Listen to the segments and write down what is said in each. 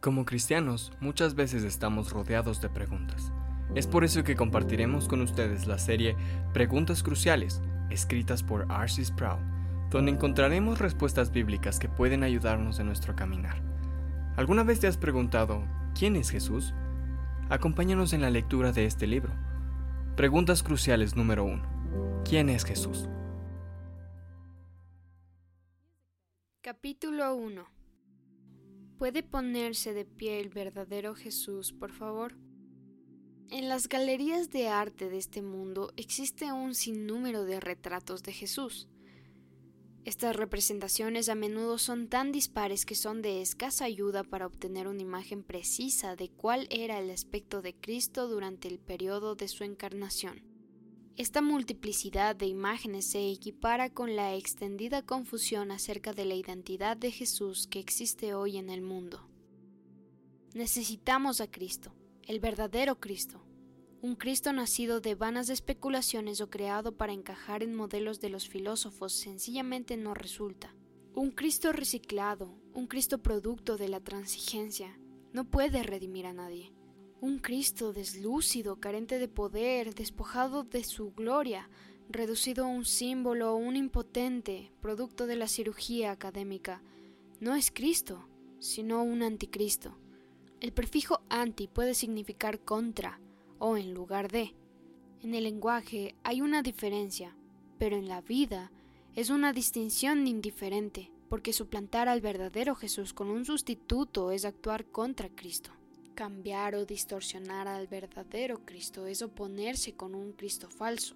Como cristianos, muchas veces estamos rodeados de preguntas. Es por eso que compartiremos con ustedes la serie Preguntas Cruciales, escritas por R.C. Sproul, donde encontraremos respuestas bíblicas que pueden ayudarnos en nuestro caminar. ¿Alguna vez te has preguntado, ¿quién es Jesús? Acompáñanos en la lectura de este libro. Preguntas Cruciales número 1. ¿Quién es Jesús? Capítulo 1 ¿Puede ponerse de pie el verdadero Jesús, por favor? En las galerías de arte de este mundo existe un sinnúmero de retratos de Jesús. Estas representaciones a menudo son tan dispares que son de escasa ayuda para obtener una imagen precisa de cuál era el aspecto de Cristo durante el periodo de su encarnación. Esta multiplicidad de imágenes se equipara con la extendida confusión acerca de la identidad de Jesús que existe hoy en el mundo. Necesitamos a Cristo, el verdadero Cristo, un Cristo nacido de vanas especulaciones o creado para encajar en modelos de los filósofos sencillamente no resulta. Un Cristo reciclado, un Cristo producto de la transigencia, no puede redimir a nadie. Un Cristo deslúcido, carente de poder, despojado de su gloria, reducido a un símbolo, un impotente, producto de la cirugía académica, no es Cristo, sino un anticristo. El prefijo anti puede significar contra o en lugar de. En el lenguaje hay una diferencia, pero en la vida es una distinción indiferente, porque suplantar al verdadero Jesús con un sustituto es actuar contra Cristo. Cambiar o distorsionar al verdadero Cristo es oponerse con un Cristo falso.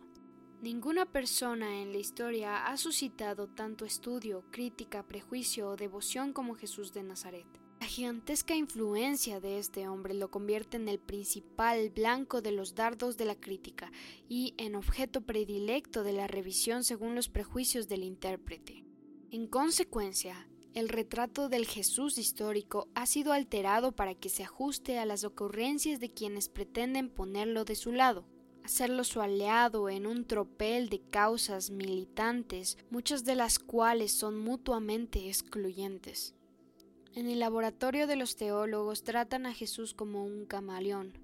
Ninguna persona en la historia ha suscitado tanto estudio, crítica, prejuicio o devoción como Jesús de Nazaret. La gigantesca influencia de este hombre lo convierte en el principal blanco de los dardos de la crítica y en objeto predilecto de la revisión según los prejuicios del intérprete. En consecuencia, el retrato del Jesús histórico ha sido alterado para que se ajuste a las ocurrencias de quienes pretenden ponerlo de su lado hacerlo su aliado en un tropel de causas militantes, muchas de las cuales son mutuamente excluyentes. En el laboratorio de los teólogos tratan a Jesús como un camaleón.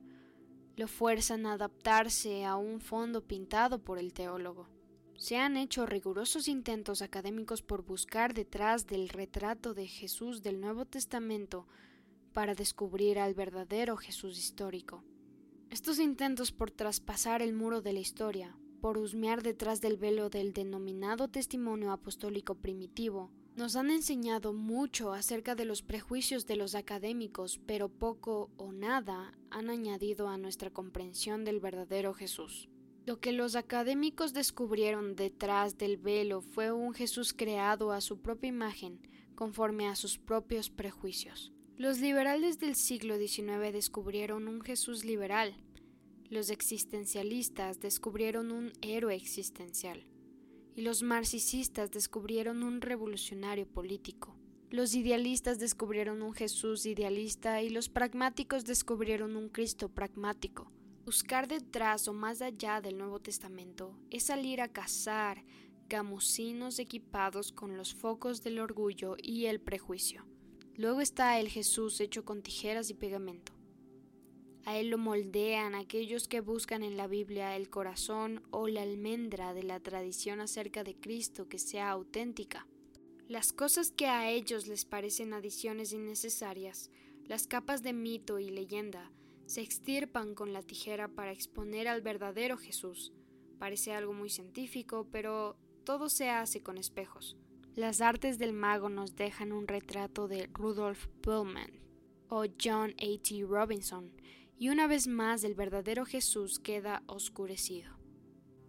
Lo fuerzan a adaptarse a un fondo pintado por el teólogo. Se han hecho rigurosos intentos académicos por buscar detrás del retrato de Jesús del Nuevo Testamento para descubrir al verdadero Jesús histórico. Estos intentos por traspasar el muro de la historia, por husmear detrás del velo del denominado testimonio apostólico primitivo, nos han enseñado mucho acerca de los prejuicios de los académicos, pero poco o nada han añadido a nuestra comprensión del verdadero Jesús. Lo que los académicos descubrieron detrás del velo fue un Jesús creado a su propia imagen, conforme a sus propios prejuicios. Los liberales del siglo XIX descubrieron un Jesús liberal. Los existencialistas descubrieron un héroe existencial y los marxistas descubrieron un revolucionario político. Los idealistas descubrieron un Jesús idealista y los pragmáticos descubrieron un Cristo pragmático. Buscar detrás o más allá del Nuevo Testamento es salir a cazar gamusinos equipados con los focos del orgullo y el prejuicio. Luego está el Jesús hecho con tijeras y pegamento. A él lo moldean aquellos que buscan en la Biblia el corazón o la almendra de la tradición acerca de Cristo que sea auténtica. Las cosas que a ellos les parecen adiciones innecesarias, las capas de mito y leyenda, se extirpan con la tijera para exponer al verdadero Jesús. Parece algo muy científico, pero todo se hace con espejos. Las artes del mago nos dejan un retrato de Rudolf Pullman o John A. T. Robinson, y una vez más el verdadero Jesús queda oscurecido.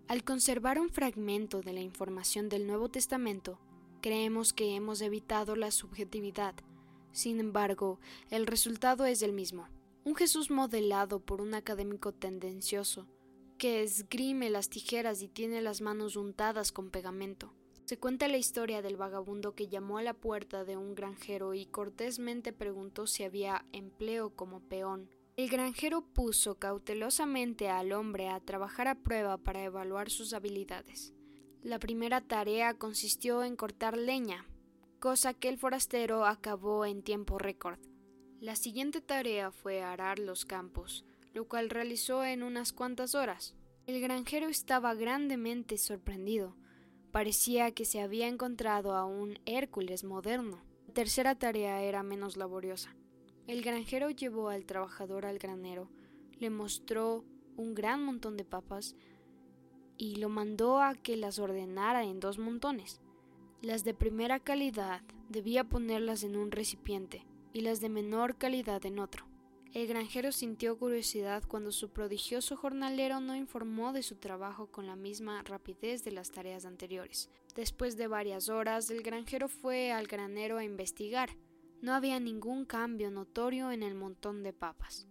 Al conservar un fragmento de la información del Nuevo Testamento, creemos que hemos evitado la subjetividad. Sin embargo, el resultado es el mismo. Un Jesús modelado por un académico tendencioso, que esgrime las tijeras y tiene las manos untadas con pegamento. Se cuenta la historia del vagabundo que llamó a la puerta de un granjero y cortésmente preguntó si había empleo como peón. El granjero puso cautelosamente al hombre a trabajar a prueba para evaluar sus habilidades. La primera tarea consistió en cortar leña, cosa que el forastero acabó en tiempo récord. La siguiente tarea fue arar los campos, lo cual realizó en unas cuantas horas. El granjero estaba grandemente sorprendido. Parecía que se había encontrado a un Hércules moderno. La tercera tarea era menos laboriosa. El granjero llevó al trabajador al granero, le mostró un gran montón de papas y lo mandó a que las ordenara en dos montones. Las de primera calidad debía ponerlas en un recipiente y las de menor calidad en otro. El granjero sintió curiosidad cuando su prodigioso jornalero no informó de su trabajo con la misma rapidez de las tareas anteriores. Después de varias horas, el granjero fue al granero a investigar. No había ningún cambio notorio en el montón de papas.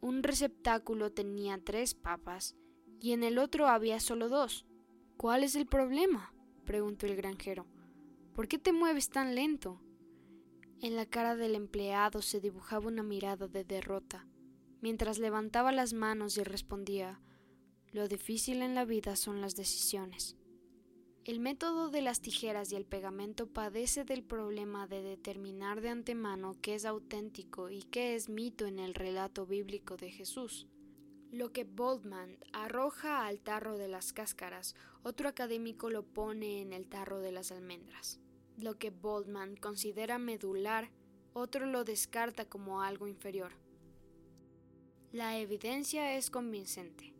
Un receptáculo tenía tres papas y en el otro había solo dos. ¿Cuál es el problema? preguntó el granjero. ¿Por qué te mueves tan lento? En la cara del empleado se dibujaba una mirada de derrota, mientras levantaba las manos y respondía Lo difícil en la vida son las decisiones. El método de las tijeras y el pegamento padece del problema de determinar de antemano qué es auténtico y qué es mito en el relato bíblico de Jesús. Lo que Boldman arroja al tarro de las cáscaras, otro académico lo pone en el tarro de las almendras. Lo que Boldman considera medular, otro lo descarta como algo inferior. La evidencia es convincente.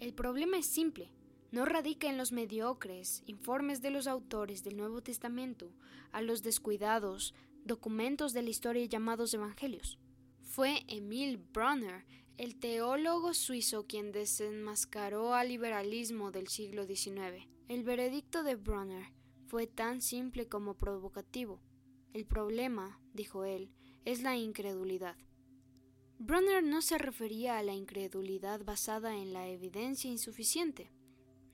El problema es simple, no radica en los mediocres informes de los autores del Nuevo Testamento, a los descuidados documentos de la historia llamados evangelios. Fue Emil Brunner, el teólogo suizo, quien desenmascaró al liberalismo del siglo XIX. El veredicto de Brunner fue tan simple como provocativo. El problema, dijo él, es la incredulidad. Brunner no se refería a la incredulidad basada en la evidencia insuficiente.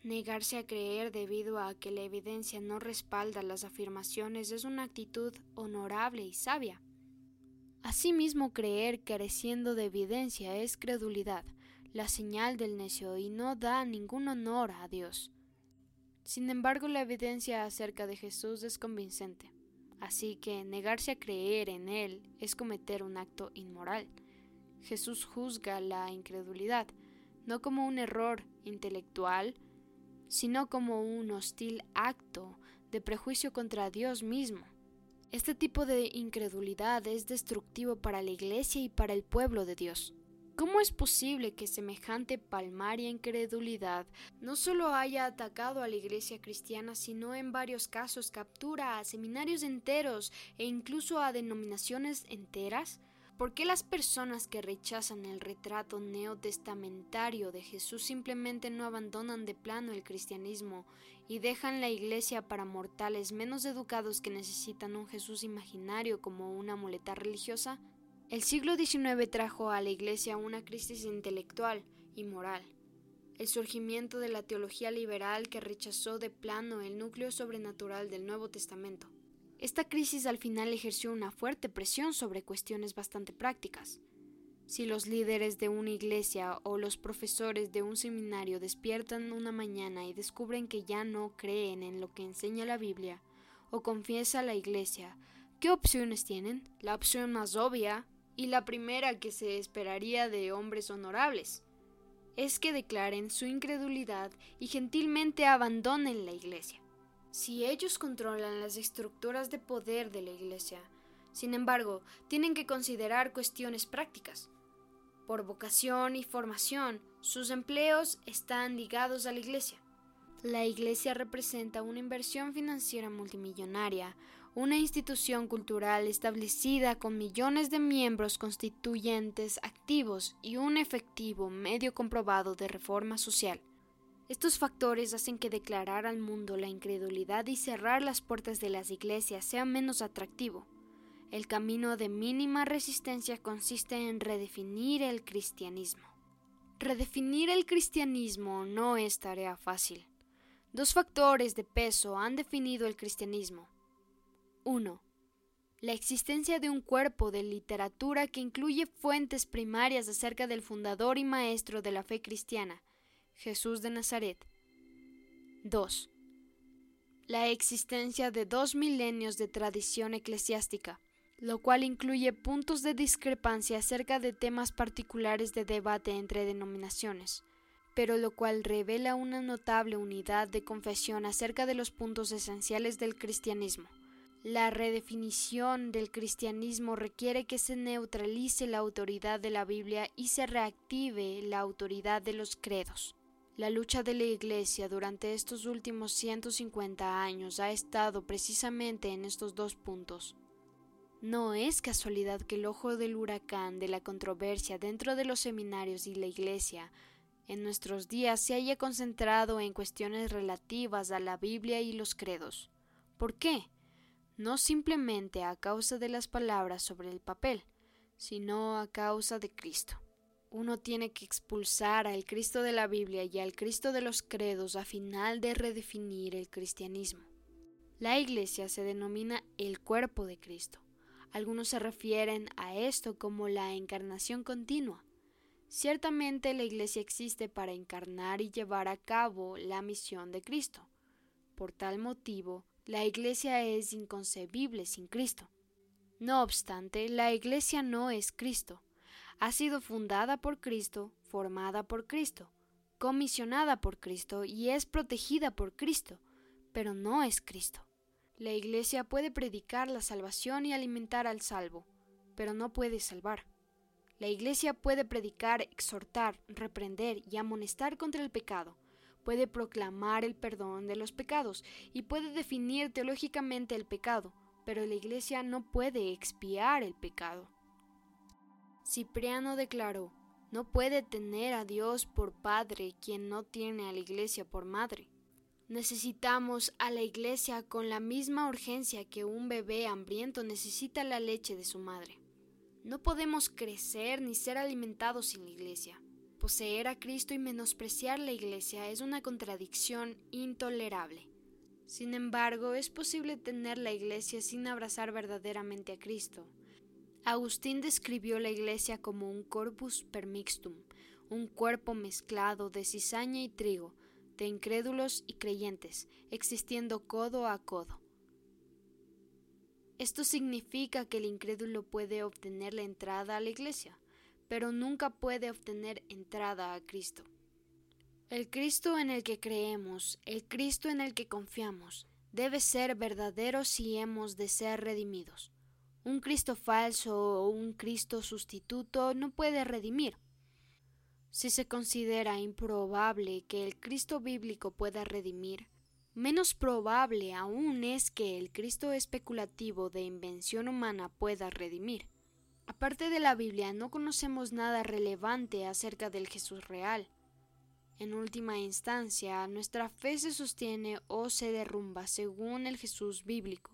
Negarse a creer debido a que la evidencia no respalda las afirmaciones es una actitud honorable y sabia. Asimismo, creer careciendo de evidencia es credulidad, la señal del necio y no da ningún honor a Dios. Sin embargo, la evidencia acerca de Jesús es convincente, así que negarse a creer en Él es cometer un acto inmoral. Jesús juzga la incredulidad, no como un error intelectual, sino como un hostil acto de prejuicio contra Dios mismo. Este tipo de incredulidad es destructivo para la Iglesia y para el pueblo de Dios. ¿Cómo es posible que semejante palmaria incredulidad no solo haya atacado a la iglesia cristiana, sino en varios casos captura a seminarios enteros e incluso a denominaciones enteras? ¿Por qué las personas que rechazan el retrato neotestamentario de Jesús simplemente no abandonan de plano el cristianismo y dejan la iglesia para mortales menos educados que necesitan un Jesús imaginario como una muleta religiosa? El siglo XIX trajo a la Iglesia una crisis intelectual y moral. El surgimiento de la teología liberal que rechazó de plano el núcleo sobrenatural del Nuevo Testamento. Esta crisis al final ejerció una fuerte presión sobre cuestiones bastante prácticas. Si los líderes de una iglesia o los profesores de un seminario despiertan una mañana y descubren que ya no creen en lo que enseña la Biblia o confiesa la iglesia, ¿qué opciones tienen? La opción más obvia y la primera que se esperaría de hombres honorables, es que declaren su incredulidad y gentilmente abandonen la Iglesia. Si ellos controlan las estructuras de poder de la Iglesia, sin embargo, tienen que considerar cuestiones prácticas. Por vocación y formación, sus empleos están ligados a la Iglesia. La Iglesia representa una inversión financiera multimillonaria, una institución cultural establecida con millones de miembros constituyentes activos y un efectivo medio comprobado de reforma social. Estos factores hacen que declarar al mundo la incredulidad y cerrar las puertas de las iglesias sea menos atractivo. El camino de mínima resistencia consiste en redefinir el cristianismo. Redefinir el cristianismo no es tarea fácil. Dos factores de peso han definido el cristianismo 1. La existencia de un cuerpo de literatura que incluye fuentes primarias acerca del fundador y maestro de la fe cristiana, Jesús de Nazaret. 2. La existencia de dos milenios de tradición eclesiástica, lo cual incluye puntos de discrepancia acerca de temas particulares de debate entre denominaciones, pero lo cual revela una notable unidad de confesión acerca de los puntos esenciales del cristianismo. La redefinición del cristianismo requiere que se neutralice la autoridad de la Biblia y se reactive la autoridad de los credos. La lucha de la Iglesia durante estos últimos 150 años ha estado precisamente en estos dos puntos. No es casualidad que el ojo del huracán de la controversia dentro de los seminarios y la Iglesia en nuestros días se haya concentrado en cuestiones relativas a la Biblia y los credos. ¿Por qué? No simplemente a causa de las palabras sobre el papel, sino a causa de Cristo. Uno tiene que expulsar al Cristo de la Biblia y al Cristo de los credos a final de redefinir el cristianismo. La Iglesia se denomina el cuerpo de Cristo. Algunos se refieren a esto como la encarnación continua. Ciertamente la Iglesia existe para encarnar y llevar a cabo la misión de Cristo. Por tal motivo, la Iglesia es inconcebible sin Cristo. No obstante, la Iglesia no es Cristo. Ha sido fundada por Cristo, formada por Cristo, comisionada por Cristo y es protegida por Cristo, pero no es Cristo. La Iglesia puede predicar la salvación y alimentar al salvo, pero no puede salvar. La Iglesia puede predicar, exhortar, reprender y amonestar contra el pecado, puede proclamar el perdón de los pecados y puede definir teológicamente el pecado, pero la Iglesia no puede expiar el pecado. Cipriano declaró, no puede tener a Dios por Padre quien no tiene a la Iglesia por Madre. Necesitamos a la Iglesia con la misma urgencia que un bebé hambriento necesita la leche de su madre. No podemos crecer ni ser alimentados sin la Iglesia. Poseer a Cristo y menospreciar la Iglesia es una contradicción intolerable. Sin embargo, es posible tener la Iglesia sin abrazar verdaderamente a Cristo. Agustín describió la Iglesia como un corpus permixtum, un cuerpo mezclado de cizaña y trigo, de incrédulos y creyentes, existiendo codo a codo. Esto significa que el incrédulo puede obtener la entrada a la Iglesia, pero nunca puede obtener entrada a Cristo. El Cristo en el que creemos, el Cristo en el que confiamos, debe ser verdadero si hemos de ser redimidos. Un Cristo falso o un Cristo sustituto no puede redimir. Si se considera improbable que el Cristo bíblico pueda redimir, menos probable aún es que el Cristo especulativo de invención humana pueda redimir. Aparte de la Biblia, no conocemos nada relevante acerca del Jesús real. En última instancia, nuestra fe se sostiene o se derrumba según el Jesús bíblico.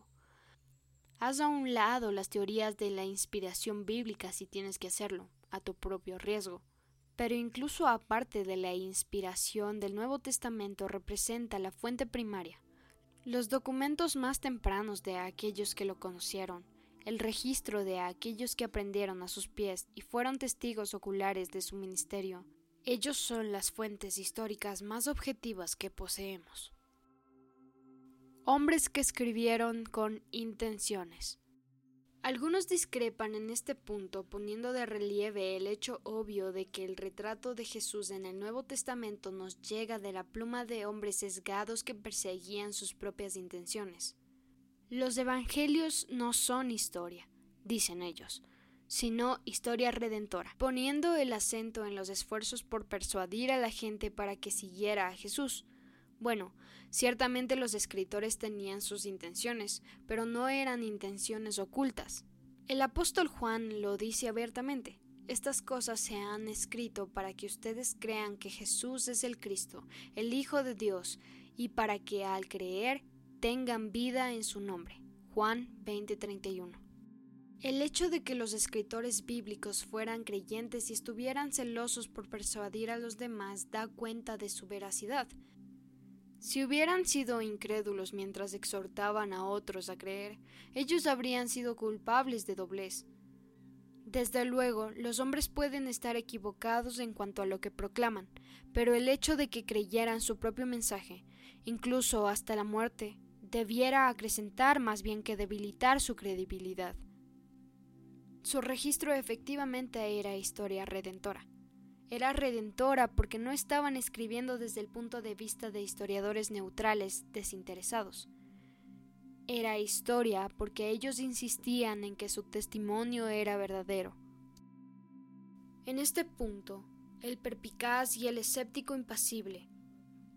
Haz a un lado las teorías de la inspiración bíblica si tienes que hacerlo, a tu propio riesgo. Pero incluso aparte de la inspiración del Nuevo Testamento representa la fuente primaria, los documentos más tempranos de aquellos que lo conocieron, el registro de aquellos que aprendieron a sus pies y fueron testigos oculares de su ministerio. Ellos son las fuentes históricas más objetivas que poseemos. Hombres que escribieron con intenciones. Algunos discrepan en este punto poniendo de relieve el hecho obvio de que el retrato de Jesús en el Nuevo Testamento nos llega de la pluma de hombres sesgados que perseguían sus propias intenciones. Los evangelios no son historia, dicen ellos, sino historia redentora, poniendo el acento en los esfuerzos por persuadir a la gente para que siguiera a Jesús. Bueno, ciertamente los escritores tenían sus intenciones, pero no eran intenciones ocultas. El apóstol Juan lo dice abiertamente. Estas cosas se han escrito para que ustedes crean que Jesús es el Cristo, el Hijo de Dios, y para que al creer tengan vida en su nombre. Juan 20:31. El hecho de que los escritores bíblicos fueran creyentes y estuvieran celosos por persuadir a los demás da cuenta de su veracidad. Si hubieran sido incrédulos mientras exhortaban a otros a creer, ellos habrían sido culpables de doblez. Desde luego, los hombres pueden estar equivocados en cuanto a lo que proclaman, pero el hecho de que creyeran su propio mensaje, incluso hasta la muerte, debiera acrecentar más bien que debilitar su credibilidad. Su registro efectivamente era historia redentora. Era redentora porque no estaban escribiendo desde el punto de vista de historiadores neutrales desinteresados. Era historia porque ellos insistían en que su testimonio era verdadero. En este punto, el perpicaz y el escéptico impasible,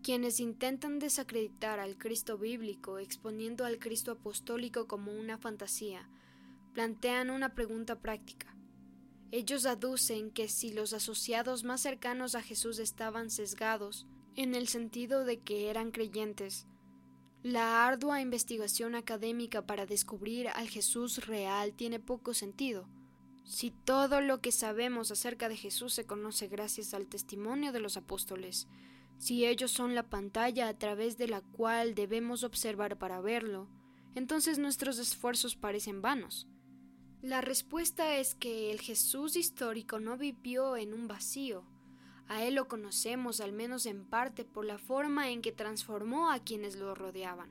quienes intentan desacreditar al Cristo bíblico exponiendo al Cristo apostólico como una fantasía, plantean una pregunta práctica. Ellos aducen que si los asociados más cercanos a Jesús estaban sesgados, en el sentido de que eran creyentes, la ardua investigación académica para descubrir al Jesús real tiene poco sentido. Si todo lo que sabemos acerca de Jesús se conoce gracias al testimonio de los apóstoles, si ellos son la pantalla a través de la cual debemos observar para verlo, entonces nuestros esfuerzos parecen vanos. La respuesta es que el Jesús histórico no vivió en un vacío. A él lo conocemos al menos en parte por la forma en que transformó a quienes lo rodeaban.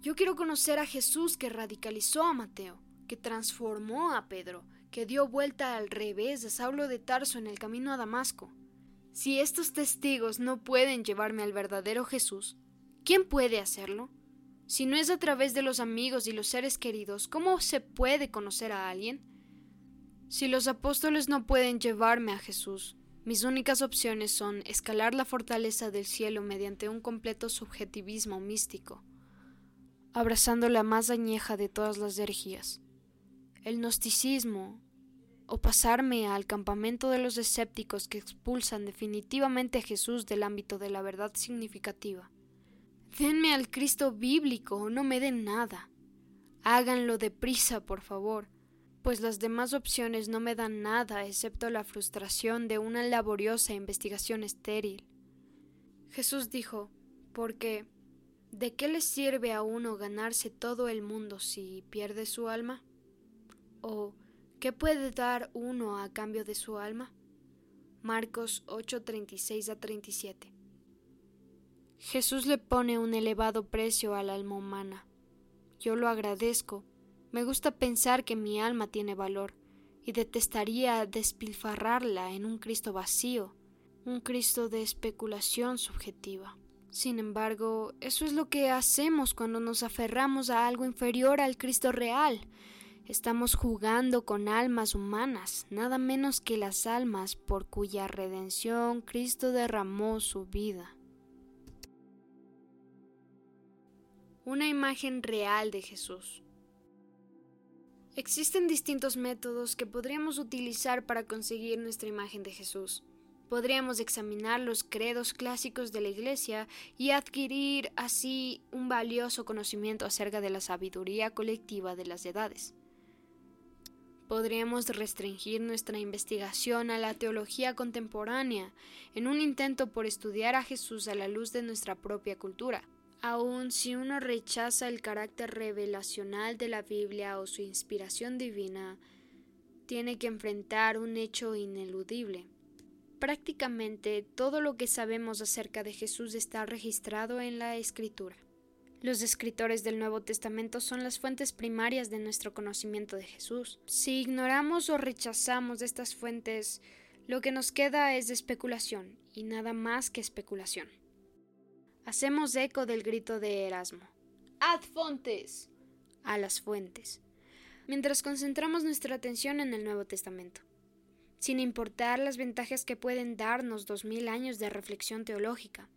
Yo quiero conocer a Jesús que radicalizó a Mateo, que transformó a Pedro, que dio vuelta al revés a Saulo de Tarso en el camino a Damasco. Si estos testigos no pueden llevarme al verdadero Jesús, ¿quién puede hacerlo? Si no es a través de los amigos y los seres queridos, ¿cómo se puede conocer a alguien? Si los apóstoles no pueden llevarme a Jesús, mis únicas opciones son escalar la fortaleza del cielo mediante un completo subjetivismo místico, abrazando la más añeja de todas las herejías, el gnosticismo, o pasarme al campamento de los escépticos que expulsan definitivamente a Jesús del ámbito de la verdad significativa. Denme al Cristo bíblico, no me den nada. Háganlo deprisa, por favor, pues las demás opciones no me dan nada excepto la frustración de una laboriosa investigación estéril. Jesús dijo, porque ¿de qué le sirve a uno ganarse todo el mundo si pierde su alma? ¿O qué puede dar uno a cambio de su alma? Marcos 8:36 a 37 Jesús le pone un elevado precio al alma humana. Yo lo agradezco. Me gusta pensar que mi alma tiene valor y detestaría despilfarrarla en un Cristo vacío, un Cristo de especulación subjetiva. Sin embargo, eso es lo que hacemos cuando nos aferramos a algo inferior al Cristo real. Estamos jugando con almas humanas, nada menos que las almas por cuya redención Cristo derramó su vida. una imagen real de Jesús. Existen distintos métodos que podríamos utilizar para conseguir nuestra imagen de Jesús. Podríamos examinar los credos clásicos de la Iglesia y adquirir así un valioso conocimiento acerca de la sabiduría colectiva de las edades. Podríamos restringir nuestra investigación a la teología contemporánea en un intento por estudiar a Jesús a la luz de nuestra propia cultura. Aun si uno rechaza el carácter revelacional de la Biblia o su inspiración divina, tiene que enfrentar un hecho ineludible. Prácticamente todo lo que sabemos acerca de Jesús está registrado en la Escritura. Los escritores del Nuevo Testamento son las fuentes primarias de nuestro conocimiento de Jesús. Si ignoramos o rechazamos estas fuentes, lo que nos queda es especulación y nada más que especulación. Hacemos eco del grito de Erasmo. ¡Ad fontes! A las fuentes. Mientras concentramos nuestra atención en el Nuevo Testamento. Sin importar las ventajas que pueden darnos dos mil años de reflexión teológica.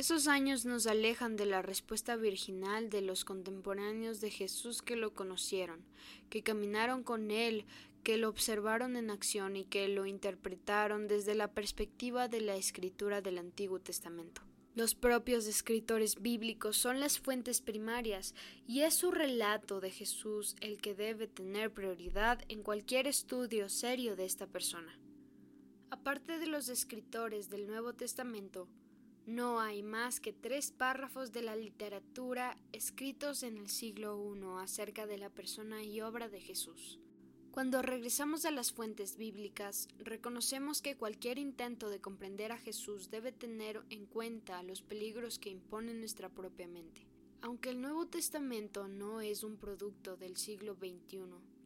Esos años nos alejan de la respuesta virginal de los contemporáneos de Jesús que lo conocieron, que caminaron con él, que lo observaron en acción y que lo interpretaron desde la perspectiva de la escritura del Antiguo Testamento. Los propios escritores bíblicos son las fuentes primarias y es su relato de Jesús el que debe tener prioridad en cualquier estudio serio de esta persona. Aparte de los escritores del Nuevo Testamento, no hay más que tres párrafos de la literatura escritos en el siglo I acerca de la persona y obra de Jesús. Cuando regresamos a las fuentes bíblicas, reconocemos que cualquier intento de comprender a Jesús debe tener en cuenta los peligros que impone nuestra propia mente. Aunque el Nuevo Testamento no es un producto del siglo XXI,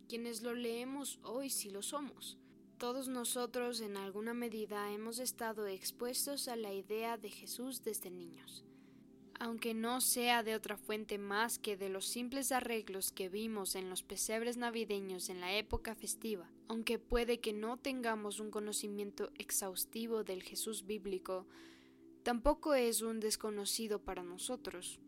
Quienes lo leemos hoy sí lo somos. Todos nosotros en alguna medida hemos estado expuestos a la idea de Jesús desde niños aunque no sea de otra fuente más que de los simples arreglos que vimos en los pesebres navideños en la época festiva, aunque puede que no tengamos un conocimiento exhaustivo del Jesús bíblico, tampoco es un desconocido para nosotros.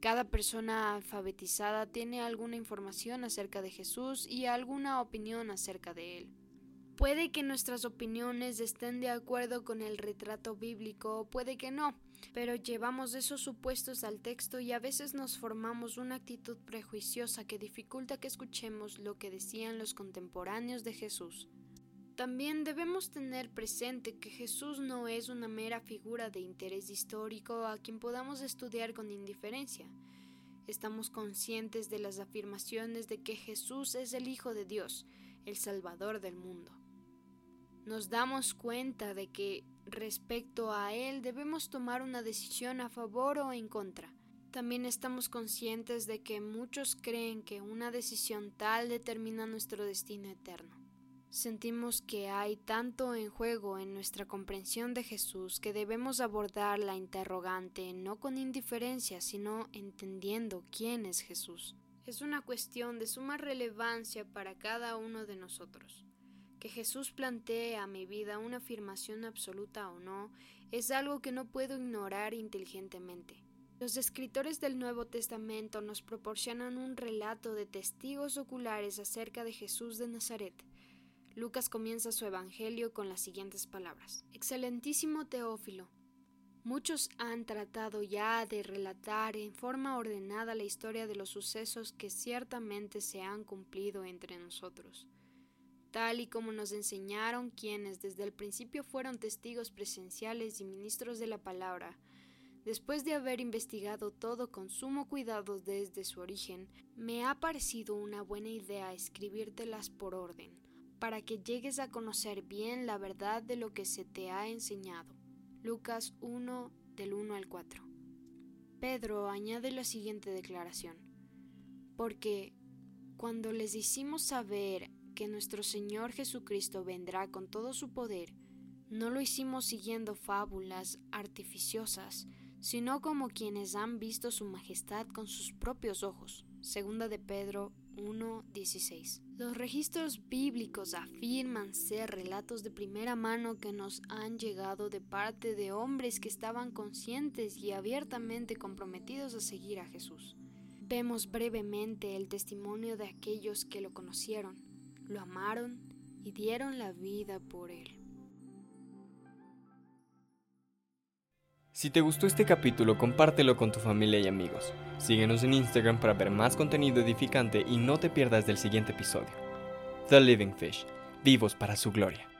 Cada persona alfabetizada tiene alguna información acerca de Jesús y alguna opinión acerca de él. Puede que nuestras opiniones estén de acuerdo con el retrato bíblico, puede que no, pero llevamos esos supuestos al texto y a veces nos formamos una actitud prejuiciosa que dificulta que escuchemos lo que decían los contemporáneos de Jesús. También debemos tener presente que Jesús no es una mera figura de interés histórico a quien podamos estudiar con indiferencia. Estamos conscientes de las afirmaciones de que Jesús es el Hijo de Dios, el Salvador del mundo. Nos damos cuenta de que respecto a él debemos tomar una decisión a favor o en contra. También estamos conscientes de que muchos creen que una decisión tal determina nuestro destino eterno. Sentimos que hay tanto en juego en nuestra comprensión de Jesús que debemos abordar la interrogante no con indiferencia, sino entendiendo quién es Jesús. Es una cuestión de suma relevancia para cada uno de nosotros. Que Jesús plantee a mi vida una afirmación absoluta o no es algo que no puedo ignorar inteligentemente. Los escritores del Nuevo Testamento nos proporcionan un relato de testigos oculares acerca de Jesús de Nazaret. Lucas comienza su Evangelio con las siguientes palabras. Excelentísimo Teófilo, muchos han tratado ya de relatar en forma ordenada la historia de los sucesos que ciertamente se han cumplido entre nosotros tal y como nos enseñaron quienes desde el principio fueron testigos presenciales y ministros de la palabra. Después de haber investigado todo con sumo cuidado desde su origen, me ha parecido una buena idea escribírtelas por orden, para que llegues a conocer bien la verdad de lo que se te ha enseñado. Lucas 1 del 1 al 4. Pedro añade la siguiente declaración, porque cuando les hicimos saber que nuestro Señor Jesucristo vendrá con todo su poder, no lo hicimos siguiendo fábulas artificiosas, sino como quienes han visto su majestad con sus propios ojos. Segunda de Pedro 1:16. Los registros bíblicos afirman ser relatos de primera mano que nos han llegado de parte de hombres que estaban conscientes y abiertamente comprometidos a seguir a Jesús. Vemos brevemente el testimonio de aquellos que lo conocieron lo amaron y dieron la vida por él. Si te gustó este capítulo, compártelo con tu familia y amigos. Síguenos en Instagram para ver más contenido edificante y no te pierdas del siguiente episodio. The Living Fish, vivos para su gloria.